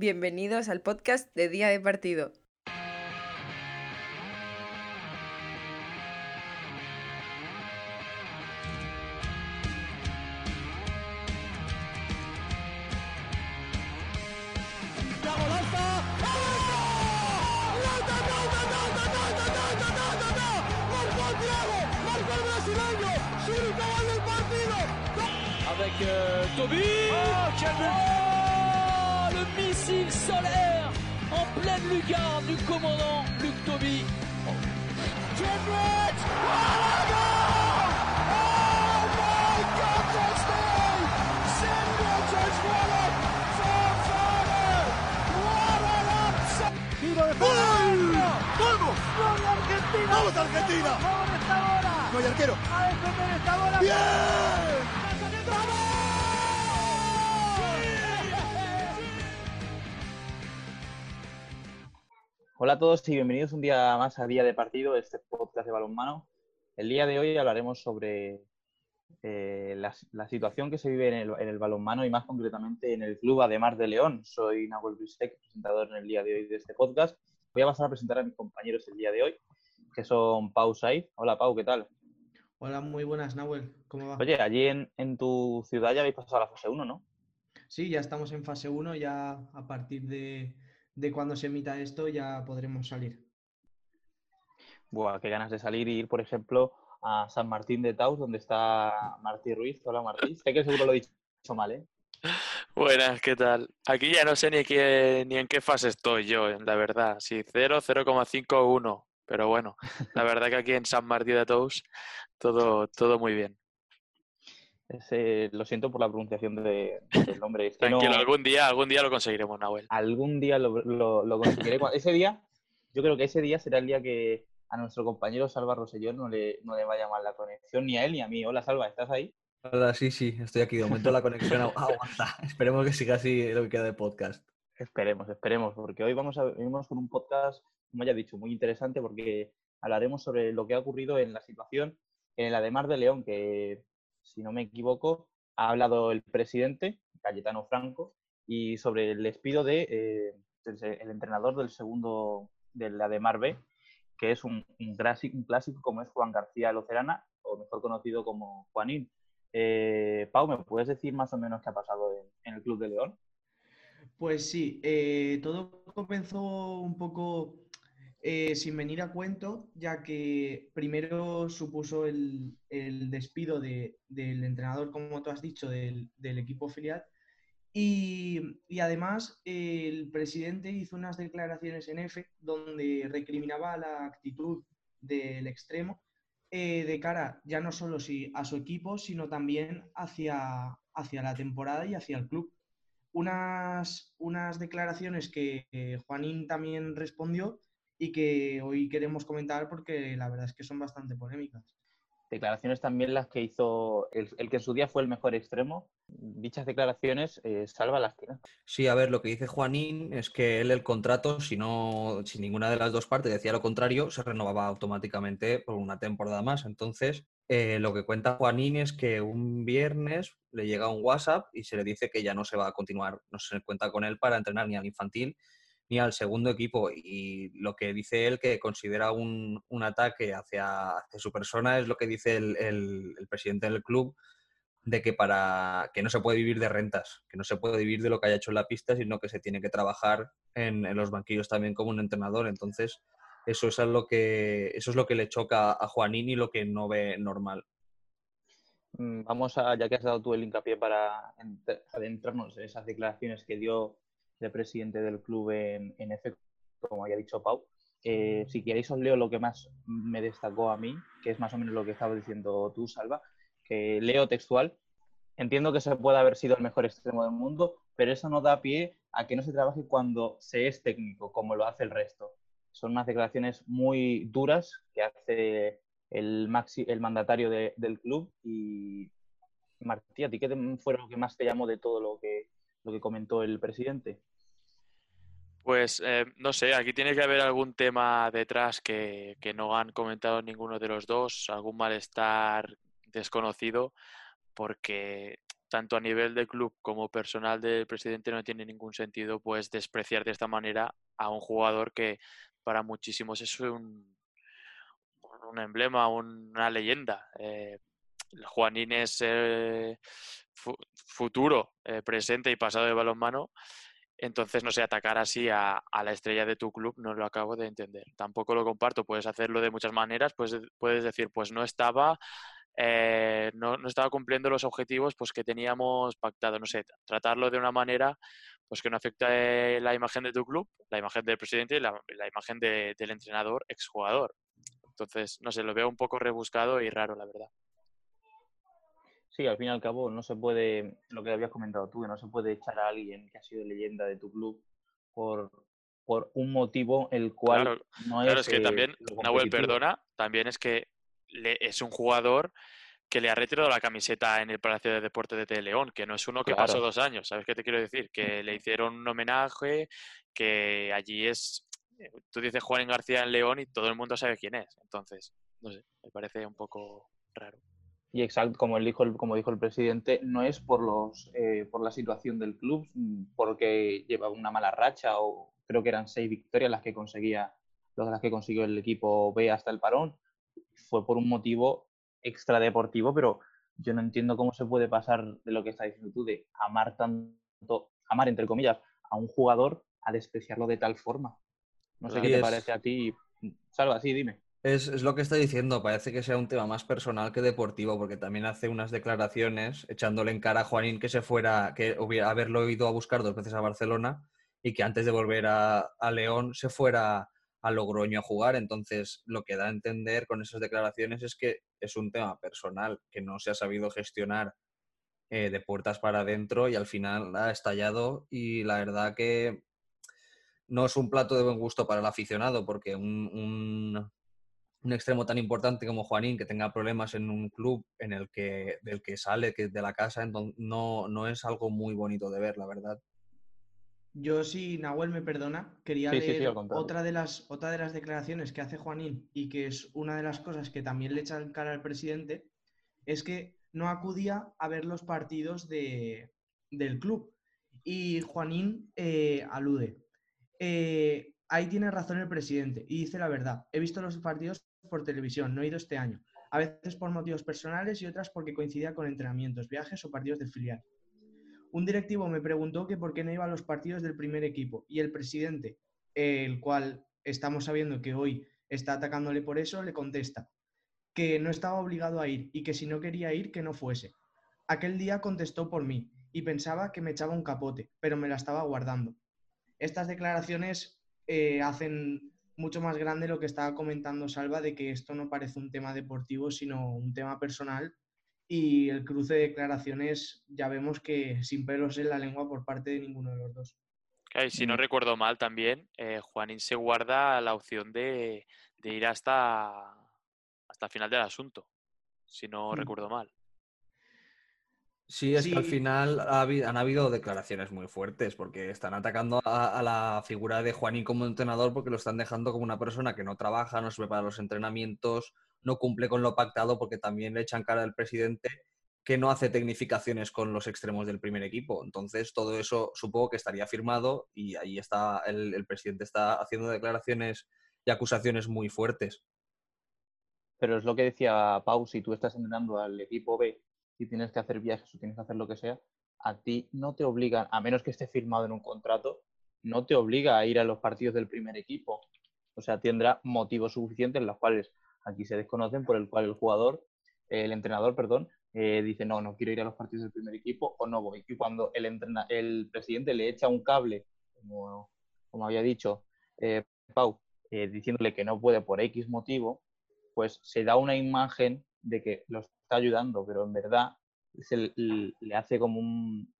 Bienvenidos al podcast de Día de Partido. avec euh, Toby. en pleine lucarne du commandant Luc Toby. Oh. Argentina. ¡Vamos Argentina! ¡Vamos esta bola! ¡No hay arquero! ¡A defender esta bola! ¡Bien! Hola a todos y bienvenidos un día más a Día de Partido, este podcast de balonmano. El día de hoy hablaremos sobre eh, la, la situación que se vive en el, en el balonmano y más concretamente en el Club Ademar de León. Soy Nahuel Brisek, presentador en el día de hoy de este podcast. Voy a pasar a presentar a mis compañeros el día de hoy, que son Pau Said. Hola Pau, ¿qué tal? Hola, muy buenas, Nahuel. ¿Cómo va? Oye, allí en, en tu ciudad ya habéis pasado a la fase 1, ¿no? Sí, ya estamos en fase 1, ya a partir de, de cuando se emita esto ya podremos salir. Buah, qué ganas de salir y ir, por ejemplo, a San Martín de Taus, donde está Martí Ruiz. Hola Martí. Sé que seguro lo he dicho mal, ¿eh? Buenas, ¿qué tal? Aquí ya no sé ni, qué, ni en qué fase estoy yo, la verdad. Sí, 0, 0,5, 1. Pero bueno, la verdad que aquí en San Martín de Tous todo, todo muy bien. Ese- lo siento por la pronunciación de- del nombre. Es que no- Tranquilo, algún día, algún día lo conseguiremos, Nahuel. algún día lo, lo- lo conseguiré. Ese día, yo creo que ese día será el día que a nuestro compañero Salva Rosellón no le, no le vaya mal la conexión, ni a él ni a mí. Hola Salva, ¿estás ahí? Hola, sí, sí, estoy aquí. De momento la conexión agu- aguanta. Esperemos que siga así lo que queda de podcast. Esperemos, esperemos, porque hoy vamos a venimos con un podcast, como ya he dicho, muy interesante porque hablaremos sobre lo que ha ocurrido en la situación en la de Mar de León, que si no me equivoco, ha hablado el presidente, Cayetano Franco, y sobre el despido de eh, el entrenador del segundo de la de Mar que es un, un clásico, como es Juan García Locerana, o mejor conocido como Juanín. Eh, Pau, ¿me puedes decir más o menos qué ha pasado en, en el Club de León? Pues sí, eh, todo comenzó un poco eh, sin venir a cuento, ya que primero supuso el, el despido de- del entrenador, como tú has dicho, del, del equipo filial. Y, y además el presidente hizo unas declaraciones en F donde recriminaba la actitud del extremo eh, de cara ya no solo si, a su equipo, sino también hacia, hacia la temporada y hacia el club unas, unas declaraciones que eh, Juanín también respondió y que hoy queremos comentar porque la verdad es que son bastante polémicas. declaraciones también las que hizo el, el que en su día fue el mejor extremo. Dichas declaraciones, eh, salva las tienes. Sí, a ver, lo que dice Juanín es que él el contrato, si no, si ninguna de las dos partes decía lo contrario, se renovaba automáticamente por una temporada más. Entonces, eh, lo que cuenta Juanín es que un viernes le llega un WhatsApp y se le dice que ya no se va a continuar, no se cuenta con él para entrenar ni al infantil ni al segundo equipo. Y lo que dice él que considera un, un ataque hacia, hacia su persona es lo que dice el, el- presidente del club, de que para que no se puede vivir de rentas, que no se puede vivir de lo que haya hecho en la pista, sino que se tiene que trabajar en, en los banquillos también como un entrenador. Entonces, eso es lo que eso es lo que le choca a Juanín y lo que no ve normal. Mm, Vamos a, ya que has dado tú el hincapié para ent- adentrarnos en esas declaraciones que dio el presidente del club en, en F, como ya ha dicho Pau. eh, si queréis os leo lo que más me destacó a mí, que es más o menos lo que estabas diciendo tú, Salva, que leo textual. Entiendo que se puede haber sido el mejor extremo del mundo, pero eso no da pie a que no se trabaje cuando se es técnico, como lo hace el resto. Son unas declaraciones muy duras que hace el, maxi, el mandatario de- del club. Y Martí, ¿a ti qué fue lo que más te llamó de todo lo que, lo que comentó el presidente? Pues eh, no sé, aquí tiene que haber algún tema detrás que, que no han comentado ninguno de los dos, algún malestar desconocido, porque tanto a nivel de club como personal del presidente no tiene ningún sentido pues despreciar de esta manera a un jugador que para muchísimos es un, un emblema, una leyenda. Eh, Juanín es eh, futuro, eh, presente y pasado de balonmano. Entonces, no sé, atacar así a, la estrella de tu club no lo acabo de entender. Tampoco lo comparto. Puedes hacerlo de muchas maneras. Pues, puedes decir, pues no estaba, eh, no, estaba cumpliendo los objetivos pues, que teníamos pactado. No sé, tratarlo de una manera pues que no afecte la imagen de tu club, la imagen del presidente y la, imagen del entrenador, exjugador. Entonces, no sé, lo veo un poco rebuscado y raro, la verdad. Sí, al fin y al cabo no se puede, lo que habías comentado tú, que no se puede echar a alguien que ha sido leyenda de tu club por, por un motivo el cual claro, no es... Claro, es que también, Nahuel, perdona, también es que es un jugador que le ha retirado la camiseta en el Palacio de Deportes de León, que no es uno que pasó dos años, ¿sabes qué te quiero decir? Que le hicieron un homenaje, que allí es... Eh, tú dices Juan García en León y todo el mundo sabe quién es. Entonces, no sé, me parece un poco raro. Y exacto, como dijo el, como dijo el presidente, no es por los eh, por la situación del club, mm, porque lleva una mala racha o creo que eran seis victorias las que conseguía las que consiguió el equipo B hasta el parón. Fue por un motivo extradeportivo, pero yo no entiendo cómo se puede pasar de lo que está diciendo tú, de amar tanto, amar entre comillas, a un jugador a despreciarlo de tal forma. No sé qué te parece a ti. Salva, sí, dime. Es, lo que está diciendo, parece que sea un tema más personal que deportivo, porque también hace unas declaraciones echándole en cara a Juanín que se fuera, que hubiera haberlo ido a buscar dos veces a Barcelona y que antes de volver a, León se fuera a Logroño a jugar. Entonces, lo que da a entender con esas declaraciones es que es un tema personal que no se ha sabido gestionar eh, de puertas para adentro y al final ha estallado y la verdad que no es un plato de buen gusto para el aficionado porque un un extremo tan importante como Juanín que tenga problemas en un club en el que del que sale que de la casa entonces no, no es algo muy bonito de ver la verdad. Yo si Nahuel me perdona quería leer otra de las otra de las declaraciones que hace Juanín y que es una de las cosas que también le echa el cara al presidente es que no acudía a ver los partidos de, del club. Y Juanín eh, alude eh, ahí tiene razón el presidente y dice la verdad. He visto los partidos por televisión, no he ido este año. A veces por motivos personales y otras porque coincidía con entrenamientos, viajes o partidos del filial. Un directivo me preguntó que por qué no iba a los partidos del primer equipo y el presidente, el cual estamos sabiendo que hoy está atacándole por eso, le contesta que no estaba obligado a ir y que si no quería ir, que no fuese. Aquel día contestó por mí y pensaba que me echaba un capote, pero me la estaba guardando. Estas declaraciones eh, hacen mucho más grande lo que estaba comentando Salva de que esto no parece un tema deportivo, sino un tema personal. Y el cruce de declaraciones ya vemos que sin pelos en la lengua por parte de ninguno de los dos. si no recuerdo mal también, eh, Juanín se guarda la opción de, ir hasta, hasta el final del asunto, si no mm. recuerdo mal. Sí, es que al final han habido declaraciones muy fuertes porque están atacando a, la figura de Juanín como entrenador porque lo están dejando como una persona que no trabaja, no se prepara los entrenamientos, no cumple con lo pactado porque también le echan cara al presidente que no hace tecnificaciones con los extremos del primer equipo. Entonces, todo eso supongo que estaría firmado y ahí está, el, el presidente está haciendo declaraciones y acusaciones muy fuertes. Pero es lo que decía Pau, si tú estás entrenando al equipo B si tienes que hacer viajes o tienes que hacer lo que sea, a ti no te obligan, a menos que esté firmado en un contrato, no te obliga a ir a los partidos del primer equipo. O sea, tendrá motivos suficientes, los cuales aquí se desconocen, por el cual el jugador, el entrenador, perdón, eh, dice, no, no quiero ir a los partidos del primer equipo o no voy. Y cuando el, el presidente le echa un cable, como, como había dicho eh, Pau, eh, diciéndole que no puede por X motivo, pues se da una imagen de que los está ayudando, pero en verdad le hace como un...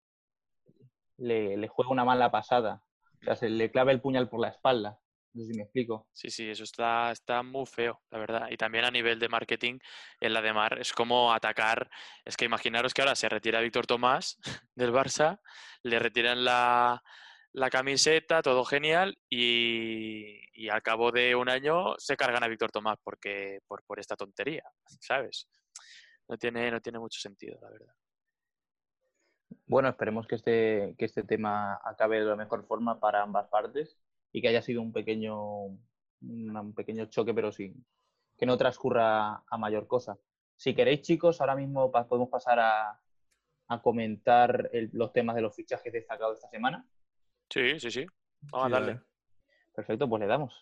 Le, juega una mala pasada. O sea, se le clava el puñal por la espalda. No sé si me explico. Sí, sí, eso está, está muy feo, la verdad. Y también a nivel de marketing, en la de Mar, es como atacar. Es que imaginaros que ahora se retira Víctor Tomás del Barça, le retiran la, la camiseta, todo genial, y, al cabo de un año se cargan a Víctor Tomás porque, por, por esta tontería, ¿sabes? no tiene, no tiene mucho sentido, la verdad. Bueno, esperemos que este, que este tema acabe de la mejor forma para ambas partes y que haya sido un pequeño, un pequeño choque, pero sí, que no transcurra a mayor cosa. Si queréis, chicos, ahora mismo podemos pasar a, comentar los temas de los fichajes destacados esta semana. Sí, sí, sí. Vamos a darle. Perfecto, pues le damos.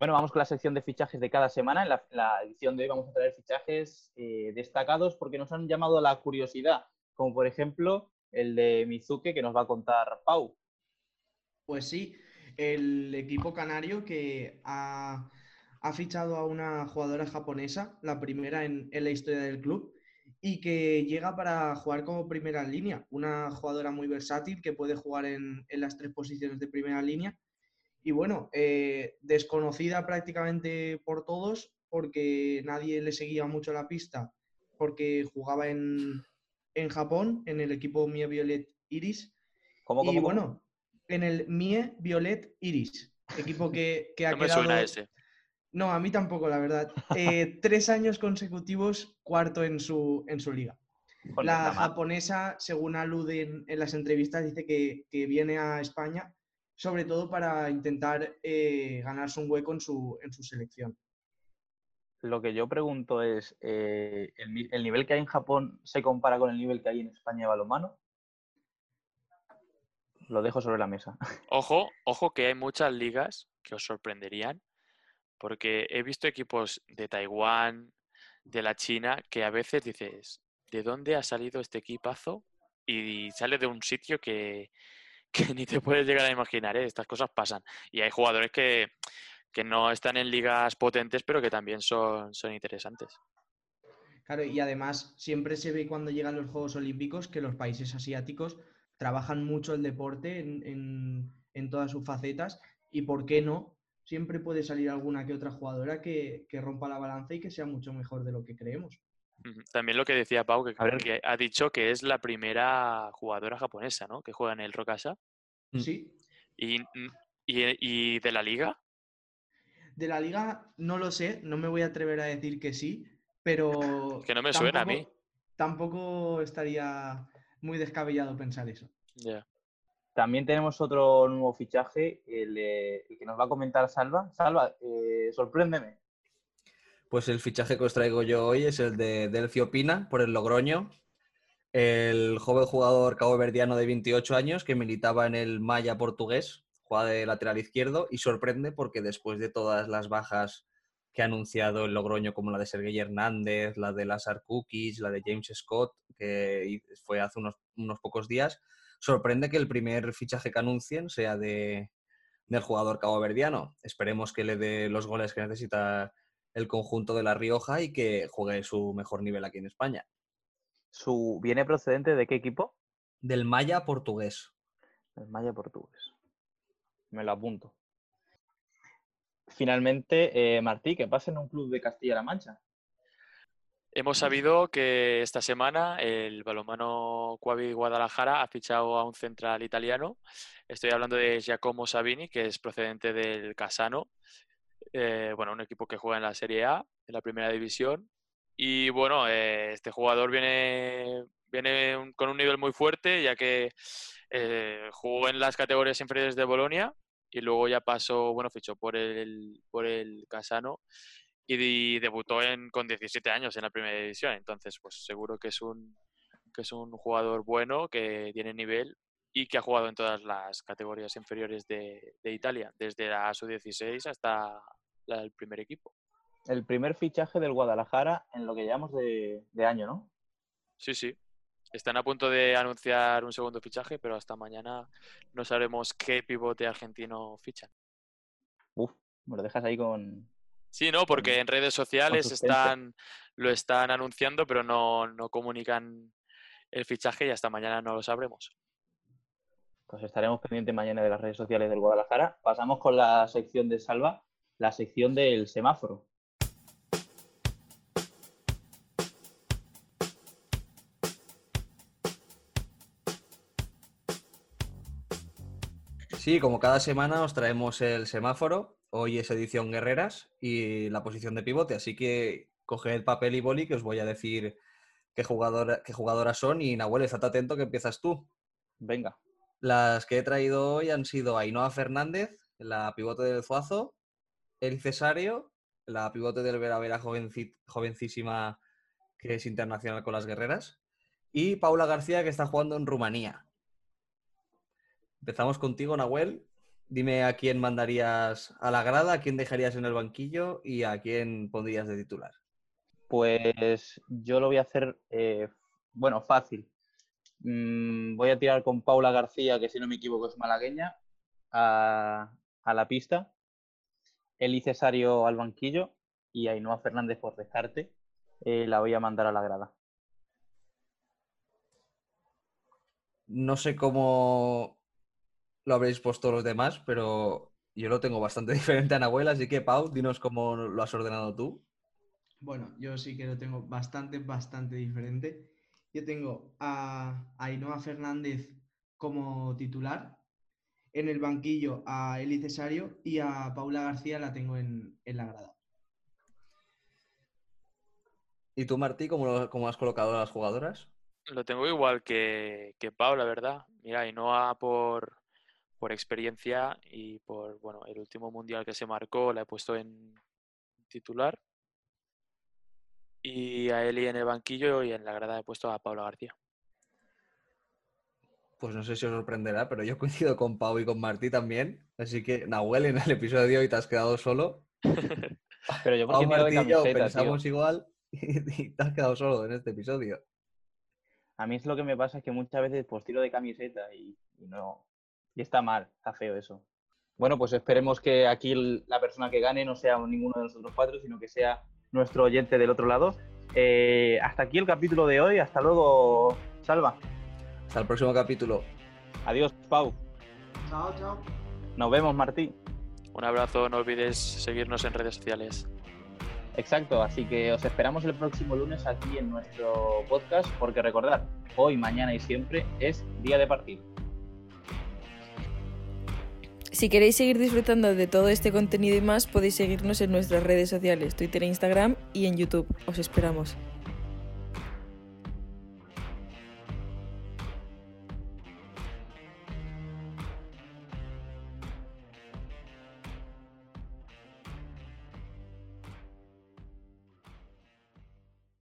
Bueno, vamos con la sección de fichajes de cada semana. En la, edición de hoy vamos a traer fichajes eh, destacados porque nos han llamado la curiosidad, como por ejemplo el de Mizuke que nos va a contar Pau. Pues sí, el equipo canario que ha, fichado a una jugadora japonesa, la primera en, la historia del club, y que llega para jugar como primera línea. Una jugadora muy versátil que puede jugar en las tres posiciones de primera línea y bueno, eh, desconocida prácticamente por todos porque nadie le seguía mucho la pista porque jugaba en, Japón, en el equipo Mie Violet Iris. ¿Cómo, y bueno, en el Mie Violet Iris, equipo que, que ha no me Suena ese. No, a mí tampoco, la verdad. Eh, tres años consecutivos, cuarto en su, en su liga. la japonesa, según aluden en las entrevistas, dice que, que viene a España sobre todo para intentar eh, ganarse un hueco en su, en su selección. Lo que yo pregunto es, eh, ¿el, nivel que hay en Japón se compara con el nivel que hay en España de balonmano? Lo dejo sobre la mesa. Ojo, ojo que hay muchas ligas que os sorprenderían, porque he visto equipos de Taiwán, de la China, que a veces dices, ¿de dónde ha salido este equipazo? Y sale de un sitio que, que ni te puedes llegar a imaginar, ¿eh? estas cosas pasan. Y hay jugadores que, no están en ligas potentes, pero que también son, son interesantes. Claro, y además siempre se ve cuando llegan los Juegos Olímpicos que los países asiáticos trabajan mucho el deporte en, todas sus facetas y por qué no, siempre puede salir alguna que otra jugadora que, rompa la balanza y que sea mucho mejor de lo que creemos. También lo que decía Pau, que, que, ha dicho que es la primera jugadora japonesa, ¿no? Que juega en el Rokasa. Mm. Sí. ¿Y, y, de la liga? De la liga no lo sé, no me voy a atrever a decir que sí, pero... que no me suena a mí. Tampoco estaría muy descabellado pensar eso. También tenemos otro nuevo fichaje, el, que nos va a comentar Salva. Salva, eh, sorpréndeme. Pues el fichaje que os traigo yo hoy es el de Delcio Pina por el Logroño, el joven jugador caboverdiano de 28 años que militaba en el Maya portugués, juega de lateral izquierdo y sorprende porque después de todas las bajas que ha anunciado el Logroño, como la de Sergei Hernández, la de Lazar Cookies, la de James Scott, que fue hace unos, unos pocos días, sorprende que el primer fichaje que anuncien sea de, del jugador caboverdiano. Esperemos que le dé los goles que necesita el conjunto de La Rioja y que juegue su mejor nivel aquí en España. ¿Su viene procedente de qué equipo? Del Maya portugués. Del Maya portugués. Me lo apunto. Finalmente, eh, Martí, ¿qué pasa en un club de Castilla-La Mancha? Hemos sabido que esta semana el balomano Cuavi Guadalajara ha fichado a un central italiano. Estoy hablando de Giacomo Sabini, que es procedente del Casano eh, bueno, un equipo que juega en la Serie A, en la primera división. Y bueno, eh, este jugador viene, viene con un nivel muy fuerte, ya que eh, jugó en las categorías inferiores de Bolonia y luego ya pasó, bueno, fichó por el, por el Casano y, debutó en, con 17 años en la primera división. Entonces, pues seguro que es un, que es un jugador bueno, que tiene nivel y que ha jugado en todas las categorías inferiores de, de Italia, desde la sub-16 hasta el primer equipo. El primer fichaje del Guadalajara en lo que llamamos de, año, ¿no? Sí, sí. Están a punto de anunciar un segundo fichaje, pero hasta mañana no sabremos qué pivote argentino fichan. Uf, me lo dejas ahí con. Sí, no, porque en redes sociales están, lo están anunciando, pero no, no comunican el fichaje y hasta mañana no lo sabremos. Pues estaremos pendientes mañana de las redes sociales del Guadalajara. Pasamos con la sección de Salva, la sección del semáforo. Sí, como cada semana os traemos el semáforo. Hoy es edición guerreras y la posición de pivote, así que coged papel y boli que os voy a decir qué, jugadora, qué jugadoras son y Nahuel, estate atento que empiezas tú. Venga. Las que he traído hoy han sido Ainhoa Fernández, la pivote del Zuazo, El Cesario, la pivote del Vera Vera jovencísima que es internacional con las guerreras, y Paula García que está jugando en Rumanía. Empezamos contigo, Nahuel. Dime a quién mandarías a la grada, a quién dejarías en el banquillo y a quién pondrías de titular. Pues yo lo voy a hacer, eh, bueno, fácil. Mm, voy a tirar con Paula García, que si no me equivoco es malagueña, a, a la pista. Eli Cesario al banquillo y Ainhoa Fernández por descarte. eh, la voy a mandar a la grada. No sé cómo lo habréis puesto los demás, pero yo lo tengo bastante diferente a Nahuel, así que Pau, dinos cómo lo has ordenado tú. Bueno, yo sí que lo tengo bastante, bastante diferente. Yo tengo a Ainhoa Fernández como titular, en el banquillo a Eli Cesario y a Paula García la tengo en, en la grada. ¿Y tú, Martí, cómo, lo- cómo has colocado a las jugadoras? Lo tengo igual que, que Pau, la verdad. Mira, Ainhoa por, por experiencia y por bueno, el último mundial que se marcó la he puesto en titular. Y a Eli en el banquillo y en la grada he puesto a Paula García. Pues no sé si os sorprenderá, pero yo coincido con Pau y con Martí también. Así que, Nahuel, en el episodio de hoy te has quedado solo. Pero yo Pau, Martí y yo tío. pensamos igual y, y te has quedado solo en este episodio. A mí es lo que me pasa es que muchas veces pues tiro de camiseta y, y no. Y está mal, está feo eso. Bueno, pues esperemos que aquí el- la persona que gane no sea ninguno de nosotros cuatro, sino que sea nuestro oyente del otro lado. Eh, hasta aquí el capítulo de hoy. Hasta luego, Salva. Hasta el próximo capítulo. Adiós, Pau. Chao, chao. Nos vemos, Martí. Un abrazo, no olvides seguirnos en redes sociales. Exacto, así que os esperamos el próximo lunes aquí en nuestro podcast, porque recordad, hoy, mañana y siempre es día de partido. Si queréis seguir disfrutando de todo este contenido y más, podéis seguirnos en nuestras redes sociales, Twitter e Instagram y en YouTube. Os esperamos.